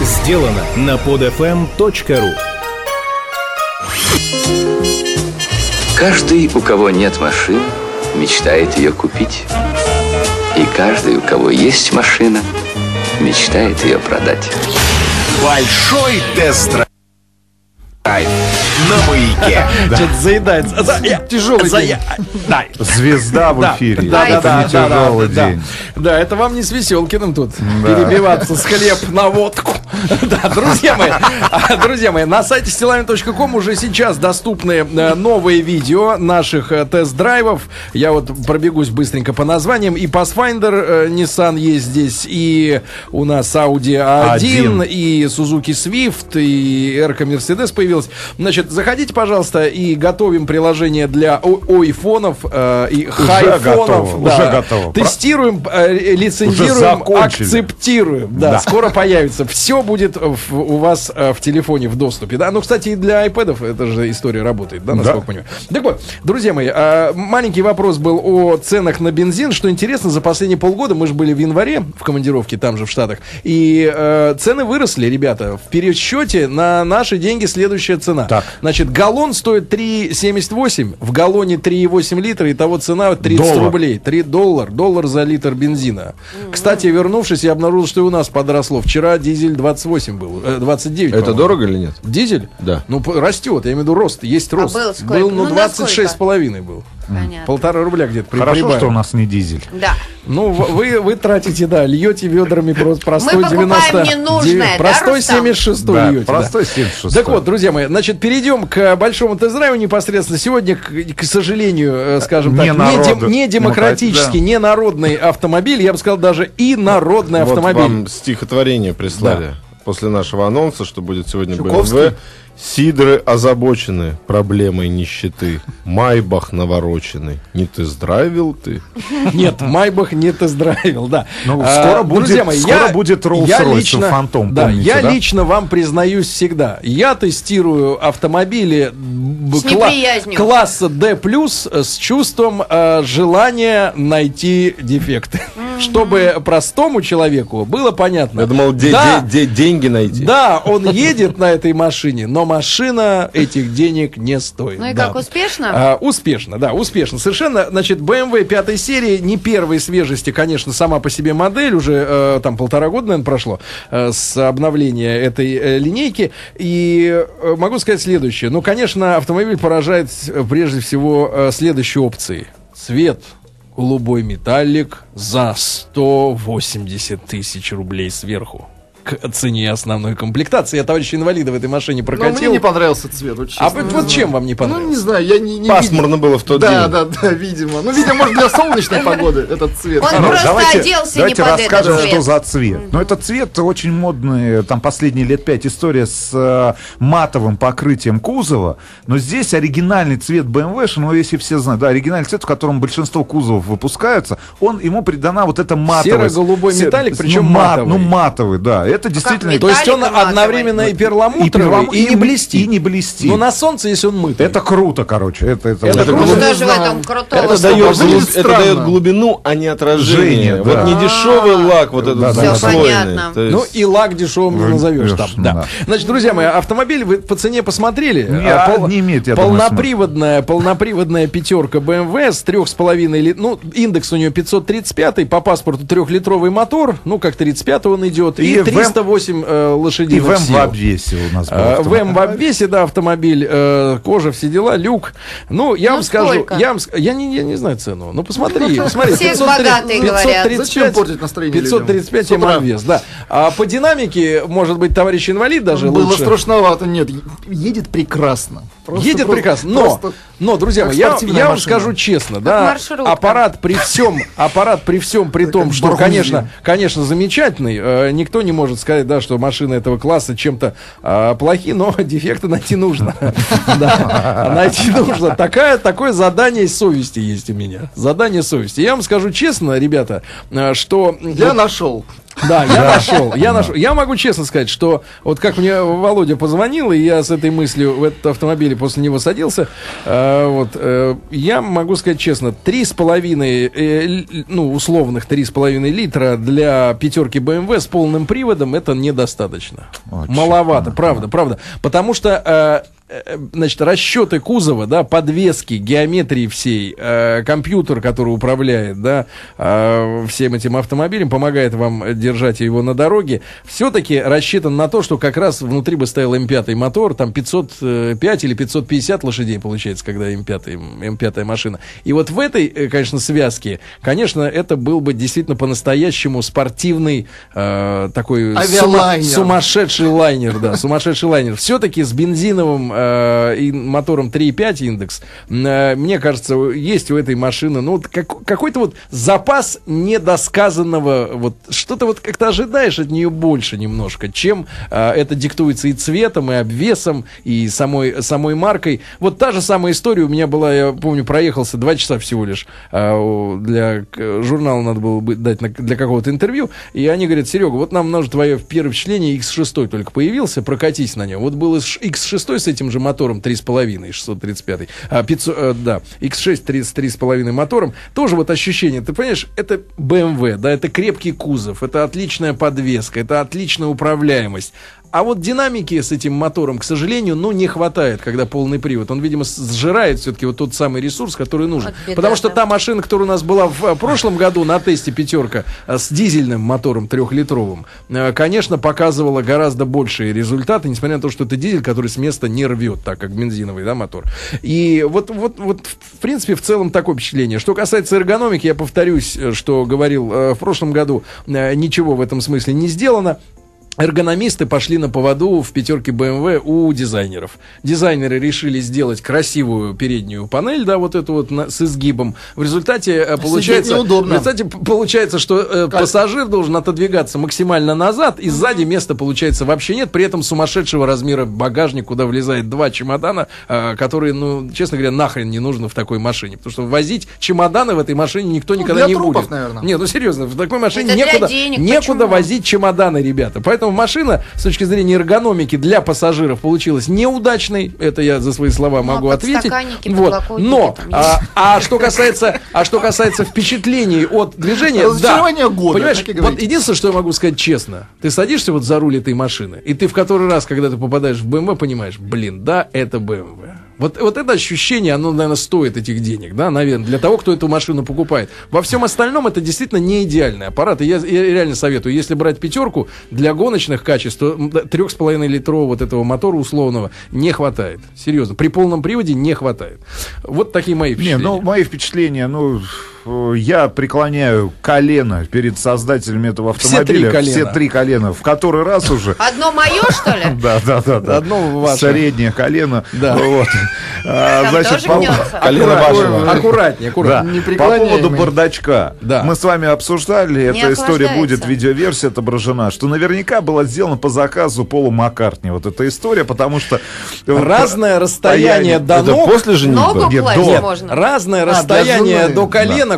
сделано на podfm.ru Каждый, у кого нет машины, мечтает ее купить. И каждый, у кого есть машина, мечтает ее продать. Большой тест-драйв маяке. Что-то заедает. Тяжелый день. Звезда в эфире. да, да, это да, тяжелый день. Да, это вам не с Веселкиным тут перебиваться с хлеб на водку. Да, друзья мои, друзья мои, на сайте стилами.ком уже сейчас доступны э, новые видео наших э, тест-драйвов. Я вот пробегусь быстренько по названиям. И Pathfinder э, Nissan есть здесь, и у нас Audi A1, Один. и Suzuki Swift, и Эрка Mercedes появилась. Значит, заходите, пожалуйста, и готовим приложение для о- айфонов э, и хайфонов. готово, уже готово. Тестируем, э, лицензируем, акцептируем. Да, Да. скоро появится. Все будет в- у вас э, в телефоне в доступе. Да, ну, кстати, и для айпэдов эта же история работает, да, насколько Да. понимаю. Так вот, друзья мои, э, маленький вопрос был о ценах на бензин. Что интересно, за последние полгода мы же были в январе в командировке там же в Штатах, и э, цены выросли, ребята. В пересчете на наши деньги следующая цена. Так. Значит, галлон стоит 3,78, в галлоне 3,8 литра, и того цена 30 Доллар. рублей. 3 доллар, доллар за литр бензина. Кстати, вернувшись, я обнаружил, что и у нас подросло. Вчера дизель 28 был, э, 29. Это по-моему. дорого или нет? Дизель? Да. Ну, растет, я имею в виду рост, есть рост. был сколько? Был, ну, Ну, на 26 с половиной был. Понятно. Полтора рубля где-то при- Хорошо, что у нас не дизель. Да. Ну, вы, вы тратите, да, льете ведрами просто простой Мы покупаем 90... ненужное, да, Простой Рустам? 76 Да, льете, да. простой 76. Так вот, друзья мои, значит, перейдем к большому тест-драйву непосредственно. Сегодня, к, к сожалению, э, скажем так, Не не, дем- не демократический, да. не народный автомобиль, я бы сказал, даже и народный Вот автомобиль. вам стихотворение прислали после нашего анонса, что будет сегодня Чуковский? БМВ. Сидры озабочены проблемой нищеты. Майбах навороченный. Не ты здравил ты? Нет, Майбах не тест-драйвил, да. Ну, А, скоро будет- друзья мои, скоро я- будет лично- Phantom, Да, помните, я да? лично вам признаюсь всегда. Я тестирую автомобили неприязнью. класса D+, с чувством э, желания найти дефекты. Чтобы простому человеку было понятно. Я думал, де- да, де- де- деньги найти. да, он едет на этой машине, но машина этих денег не стоит. Ну и Да. как, успешно? А, успешно, да, успешно. Совершенно, значит, BMW пятой серии, не первой свежести, конечно, сама по себе модель, уже э, там полтора года, наверное, прошло э, с обновления этой э, линейки. И э, могу сказать следующее. Ну, конечно, автомобиль поражает э, прежде всего э, следующей опцией. Цвет голубой металлик за 180 тысяч рублей сверху. К цене основной комплектации. Я товарища инвалида в этой машине Но мне прокатил. не понравился цвет, вот честно. А вот, вот чем вам не Ну, понравилось? не знаю, я не, не Пасмурно было в тот Да, день. да, да, видимо. Ну, видимо, может, для солнечной погоды этот цвет. Он Ну, просто оделся не давайте под этот расскажем, цвет. что за цвет. Ну, этот цвет очень модный, там последние лет пять история с э, матовым покрытием кузова. Но здесь оригинальный цвет BMW, ну, если все знают, да, оригинальный цвет, в котором большинство кузовов выпускаются, он, ему придана вот эта матовость. Серо-голубой Се- металлик, ну, причем мат- матовый. Ну, матовый, да. Это действительно... металл? То есть он одновременно и перламутровый, и, не блестит. И не блестит. Но на солнце, если он мытый. Это круто, короче. Это, это, Это Ну круто. в этом дает, это глубину, а не отражение. Вот не дешевый лак, вот этот Да, есть- Ну и лак дешевым не Вы- назовешь там. Да. Значит, друзья мои, автомобиль вы по цене посмотрели? Не, А, а, имеет, я полноприводная, полноприводная пятерка BMW с трех с половиной лит, ну индекс у нее 535, по паспорту трехлитровый мотор, ну как 35 он идет, и, И 308 э, И лошадиных в М сил. в обвесе у нас был А, В автомобиль. М в обвесе, да, автомобиль, э, кожа, все дела, люк. Ну, я Ну, вам скажу, я, вам, я, не, я не знаю цену. Ну, посмотри, посмотри. Все 503 богатые говорят. 535, Зачем портить настроение 535 людям? С утра. обвес, да. А по динамике, может быть, товарищ инвалид даже Было лучше. страшновато, нет. Едет прекрасно. Просто- Едет просто- прекрасно, но, просто- но, друзья мои, я, я вам машина. скажу честно, да, маршрутка. аппарат при всем, аппарат при всем, при том, что, конечно, конечно, замечательный, э, никто не может сказать, да, что машины этого класса чем-то э, плохи, но дефекты найти нужно, Да, найти нужно. Такая, такое задание совести есть у меня, задание совести. Я вам скажу честно, ребята, э, что Я нашел. Да, я нашел, я нашел. Я могу честно сказать, что вот как мне Володя позвонил, и я с этой мыслью в этот автомобиль после него садился, э, вот, э, я могу сказать честно, три с половиной, э, ну, условных три с половиной литра для пятерки BMW с полным приводом это недостаточно. Маловато, правда, правда. Потому что значит, расчеты кузова, да, подвески, геометрии всей, э, компьютер, который управляет, да, э, всем этим автомобилем, помогает вам держать его на дороге, все-таки рассчитан на то, что как раз внутри бы стоял М5 мотор, там 505 или 550 лошадей получается, когда М5, М5 машина. И вот в этой, э, конечно, связке, конечно, это был бы действительно по-настоящему спортивный э, такой сума- сумасшедший лайнер, да, сумасшедший лайнер. Все-таки с бензиновым э, и мотором 3,5 индекс, э, мне кажется, есть у этой машины, ну, вот как- какой-то вот запас недосказанного, вот что-то вот как-то ожидаешь от нее больше немножко, чем э, это диктуется и цветом, и обвесом, и самой, самой маркой. Вот та же самая история у меня была, я помню, проехался два часа всего лишь э, для журнала надо было бы дать на- для какого-то интервью, и они говорят, Серега, вот нам нужно твое первое впечатление, X6 только появился, прокатись на нем. Вот был X6 с этим же мотором 3,5, 635, а, 500, э, да, X6 3, с 3,5 мотором, тоже вот ощущение, ты понимаешь, это BMW, да, это крепкий кузов, это отличная подвеска, это отличная управляемость. А вот динамики с этим мотором, к сожалению, ну, не хватает, когда полный привод. Он, видимо, сжирает все-таки вот тот самый ресурс, который нужен. Вот беда, Потому что да. та машина, которая у нас была в э, прошлом году на тесте пятерка э, с дизельным мотором трехлитровым, э, конечно, показывала гораздо большие результаты, несмотря на то, что это дизель, который с места не рвет, так как бензиновый да, мотор. И вот, вот, вот, в принципе, в целом такое впечатление. Что касается эргономики, я повторюсь, что говорил в прошлом году, ничего в этом смысле не сделано. Эргономисты пошли на поводу в пятерке BMW у дизайнеров. Дизайнеры решили сделать красивую переднюю панель, да, вот эту вот на- с изгибом. В результате э, получается, неудобно. в результате получается, что э, пассажир должен отодвигаться максимально назад, и сзади места получается вообще нет. При этом сумасшедшего размера багажник, куда влезает два чемодана, э, которые, ну, честно говоря, нахрен не нужно в такой машине, потому что возить чемоданы в этой машине никто никогда для не трупов, будет. наверное. Нет, ну серьезно, в такой машине Это некуда, денег, некуда почему? возить чемоданы, ребята. Поэтому машина с точки зрения эргономики для пассажиров получилась неудачной. Это я за свои слова Ну, а могу ответить. Вот. Но а, а что касается, а что касается впечатлений от движения, да, Разочарование года, понимаешь, вот единственное, что я могу сказать честно, ты садишься вот за руль этой машины, и ты в который раз, когда ты попадаешь в BMW, понимаешь, блин, да, это BMW. Вот, вот это ощущение, оно, наверное, стоит этих денег, да, наверное, для того, кто эту машину покупает. Во всем остальном это действительно не идеальный аппарат. И я, я реально советую, если брать пятерку для гоночных качеств, то трех с половиной литрового вот этого мотора условного не хватает. Серьезно, при полном приводе не хватает. Вот такие мои Не, впечатления. ну, мои впечатления, ну, я преклоняю колено перед создателями этого Все автомобиля. три колена. Все три колена. В который раз уже. Одно мое, что ли? Да, да, да, да. Одно ваше. Среднее колено. Да. Вот. А, тоже по-. Колено вашего. Аккуратнее, Да. аккуратнее. Не По поводу бардачка. Да. Мы с вами обсуждали, Не эта история будет, видеоверсия отображена, что наверняка была сделана по заказу Пола Маккартни. Вот эта история, потому что... э, Разное расстояние до Это ног. после женитьбы? Ногу Нет, можно. Разное для расстояние до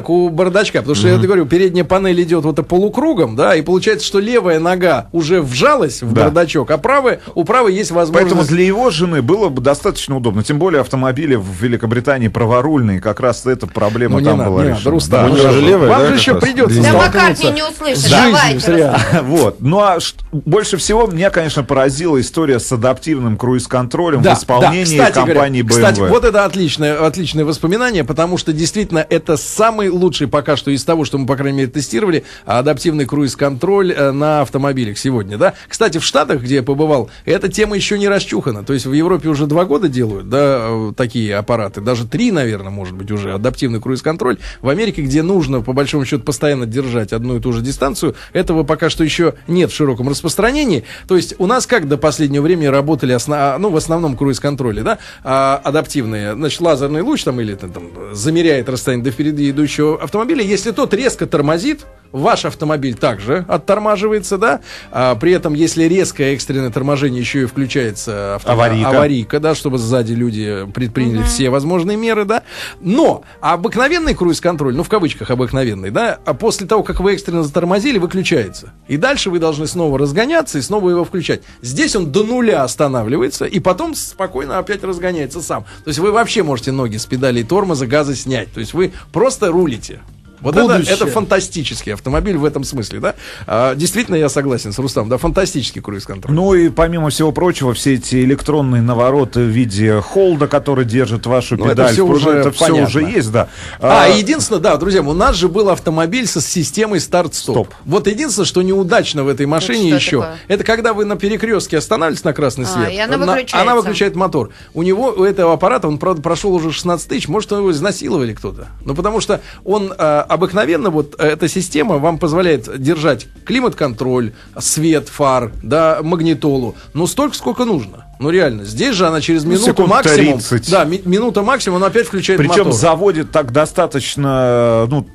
коленок у бардачка. Потому что я говорю, передняя панель идет вот полукругом, да, и получается, что левая нога уже вжалась в Да. бардачок, а правая, у правой есть возможность. Поэтому для его жены было бы достаточно удобно. Тем более автомобили в Великобритании праворульные, как раз эта проблема Ну, там надо, была не надо, решена. Рустам, Да. Ну же левая, Вам да, же как еще раз? придется. Да Маккартни не услышит. Давайте. Вот. Ну а больше всего меня, конечно, поразила история с адаптивным круиз-контролем в исполнении Кстати говоря, компании BMW. Кстати, вот это отличное, отличное воспоминание, потому что действительно это самый лучший пока что из того, что мы, по крайней мере, тестировали, адаптивный круиз-контроль э, на автомобилях сегодня, да. Кстати, в Штатах, где я побывал, эта тема еще не расчухана. То есть в Европе уже два года делают, да, э, такие аппараты, даже три, наверное, может быть, уже адаптивный круиз-контроль. В Америке, где нужно, по большому счету, постоянно держать одну и ту же дистанцию, этого пока что еще нет в широком распространении. То есть у нас как до последнего времени работали, осно- а, ну, в основном круиз-контроле, да, а, адаптивные, значит, лазерный луч там или там, там, замеряет расстояние до впереди идущего автомобиля. Если тот резко тормозит, ваш автомобиль также оттормаживается, да, а, при этом, если резкое экстренное торможение еще и включается авто- Аварийка. аварийка, да, чтобы сзади люди предприняли все возможные меры, да, но обыкновенный круиз-контроль, ну, в кавычках обыкновенный, да, а после того, как вы экстренно затормозили, выключается. И дальше вы должны снова разгоняться и снова его включать. Здесь он до нуля останавливается, и потом спокойно опять разгоняется сам. То есть вы вообще можете ноги с педалей тормоза, газа снять. То есть вы просто рулите. Вот это, Будущее. это фантастический автомобиль в этом смысле, да? А, действительно, я согласен с Рустам, да, фантастический круиз-контроль. Ну и помимо всего прочего, все эти электронные навороты в виде холда, который держит вашу Ну, это педаль, всё уже это все понятно. уже есть, да. А, единственное, да, друзья, у нас же был автомобиль со системой старт-стоп. Стоп. Вот единственное, что неудачно в этой машине что еще, такое? это когда вы на перекрестке останавливаетесь на красный А, свет. и она на- выключается. она выключает мотор. У него, у этого аппарата, он, правда, прошел уже 16 тысяч, может, его изнасиловали кто-то. Ну, потому что он э, обыкновенно, вот эта система вам позволяет держать климат-контроль, свет, фар, да, магнитолу, ну, столько, сколько нужно. Ну, реально. Здесь же она через минуту секунд максимум. 30. Да, ми- минута максимум, она опять включает Причем мотор. заводит так достаточно ну,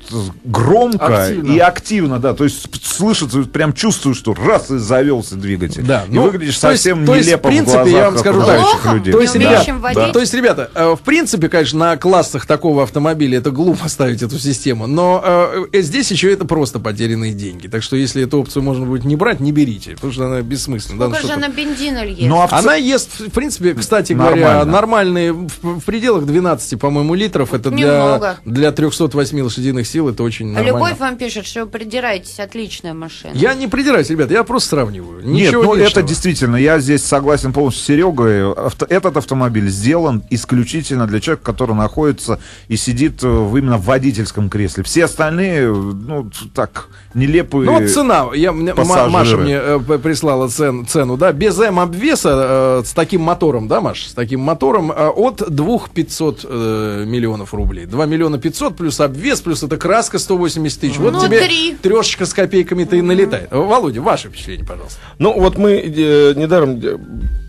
громко Активно. и активно, да. То есть слышится, прям чувствую, что раз и завелся двигатель. Да, и ну, выглядишь то есть- совсем то есть, нелепо в принципе, глазах я вам скажу так. людей. То есть, ребят, водить? то есть, ребята, э, в принципе, конечно, на классах такого автомобиля это глупо ставить эту систему, но э, э, здесь еще это просто потерянные деньги. Так что, если эту опцию можно будет не брать, не берите, потому что она бессмысленна. Да, ну Сколько же она бензина ест? Ну, а в Она ест, в принципе, кстати говоря, Нормально. нормальные, в, в пределах 12, по-моему, литров. Это для, Немного. для 308 лошадиных сил это очень А нормально. Любовь вам пишет, что вы придираетесь, отличная машина. Я не придираюсь, ребята, я просто сравниваю. Нет, Ничего ну это действительно, я здесь согласен полностью с Серегой. Авто- этот автомобиль сделан исключительно для человека, который находится и сидит э, в именно в водительском кресле. Все остальные, э, ну, так, нелепые. Ну вот цена, я, пассажиры. Маша мне э, прислала цен, цену, да, без М-обвеса, э, с таким мотором, да, Маш, с таким мотором, э, от 2 500 э, миллионов рублей. 2 миллиона 500 плюс обвес, плюс эта краска 180 тысяч. Вот Ну, тебе три. трешечка с копейками-то и налетает. Володя, ваше впечатление, пожалуйста. Ну, вот мы э, недаром э,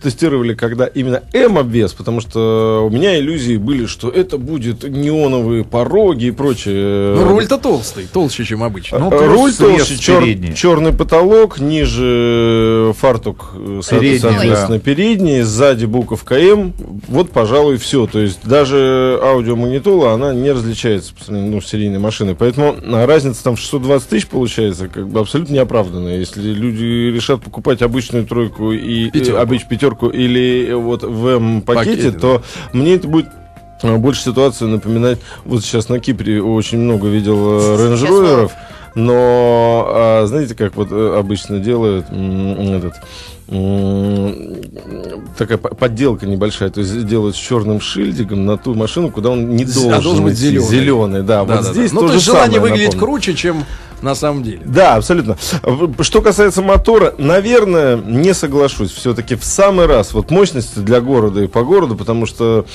тестировали, когда именно М-обвес, потому что у меня иллюзии были, что это будет неоновые пороги и прочее. Ну, руль-то толстый, толще, чем обычно. Ну, Руль толще, чер- передний. черный потолок, ниже фартук, э, Передний, соответственно, передний, сзади буковка М. Вот, пожалуй, все. То есть даже аудиомагнитола, она не различается по сравнению ну, с серийной машиной. Поэтому а, разница там в 620 тысяч получается как бы абсолютно неоправданная. Если люди решат покупать обычную тройку и Пятерку. э, обычную пятерку или э, вот в М-пакете, Пакете, да. то мне это будет а, больше ситуацию напоминать. Вот сейчас на Кипре очень много видел э, Сейчас Rover'ов, но а, знаете, как вот э, обычно делают этот такая по- подделка небольшая, то есть делают с черным шильдиком на ту машину, куда он не А должен, должен быть зеленый. Зеленый, да. Да, вот да, да. здесь Ну, то то же есть желание самое, выглядеть напомню. круче, чем на самом деле. Да, абсолютно. Что касается мотора, наверное, не соглашусь. Все-таки в самый раз вот мощности для города и по городу, потому что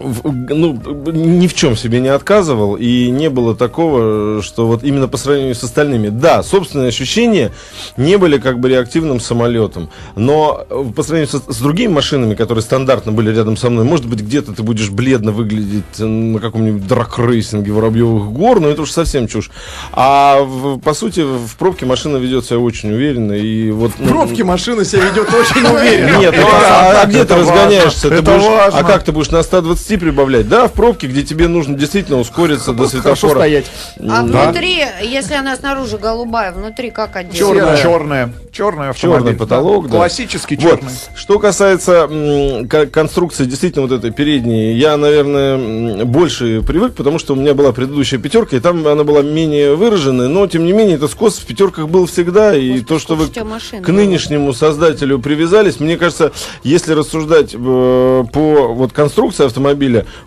ну, ни в чем себе не отказывал, и не было такого, что вот именно по сравнению с остальными. Да, собственные ощущения не были как бы реактивным самолетом, но э, по сравнению со- с, другими машинами, которые стандартно были рядом со мной, может быть, где-то ты будешь бледно выглядеть э, на каком-нибудь дракрейсинге Воробьевых гор, но это уж совсем чушь. А в- по сути в пробке машина ведет себя очень уверенно, и вот... В ну, пробке машина себя ведет очень уверенно. нет, ну, а, а где ты это разгоняешься? важно, Ты важно. а как ты будешь на 120 прибавлять? Да, в пробке, где тебе нужно действительно ускориться до светофора. стоять. А Да. внутри, если она снаружи голубая, внутри как отделана? Черная, черная, черный автомобиль. Черный потолок, да. Классический Вот. черный. Что касается м, конструкции действительно вот этой передней, я, наверное, больше привык, потому что у меня была предыдущая пятерка, и там она была менее выраженная, но, тем не менее, это скос в пятерках был всегда, и то, что вы к нынешнему создателю привязались, мне кажется, если рассуждать э, по вот конструкции автомобиля,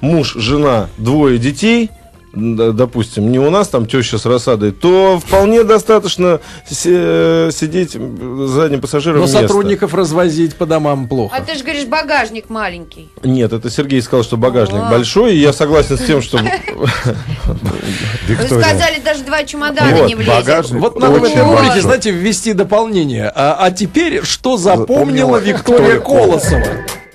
муж, жена, двое детей, допустим, не у нас там теща с рассадой, то вполне достаточно се- сидеть с задним пассажиром Но места. сотрудников развозить по домам плохо. А ты же говоришь, багажник маленький. Нет, это Сергей сказал, что багажник А. большой, и я согласен с тем, что... Вы сказали, даже два чемодана не влезет. багажник. Вот надо в этой рубрике, знаете, ввести дополнение. А, а теперь, что запомнила Виктория Колосова?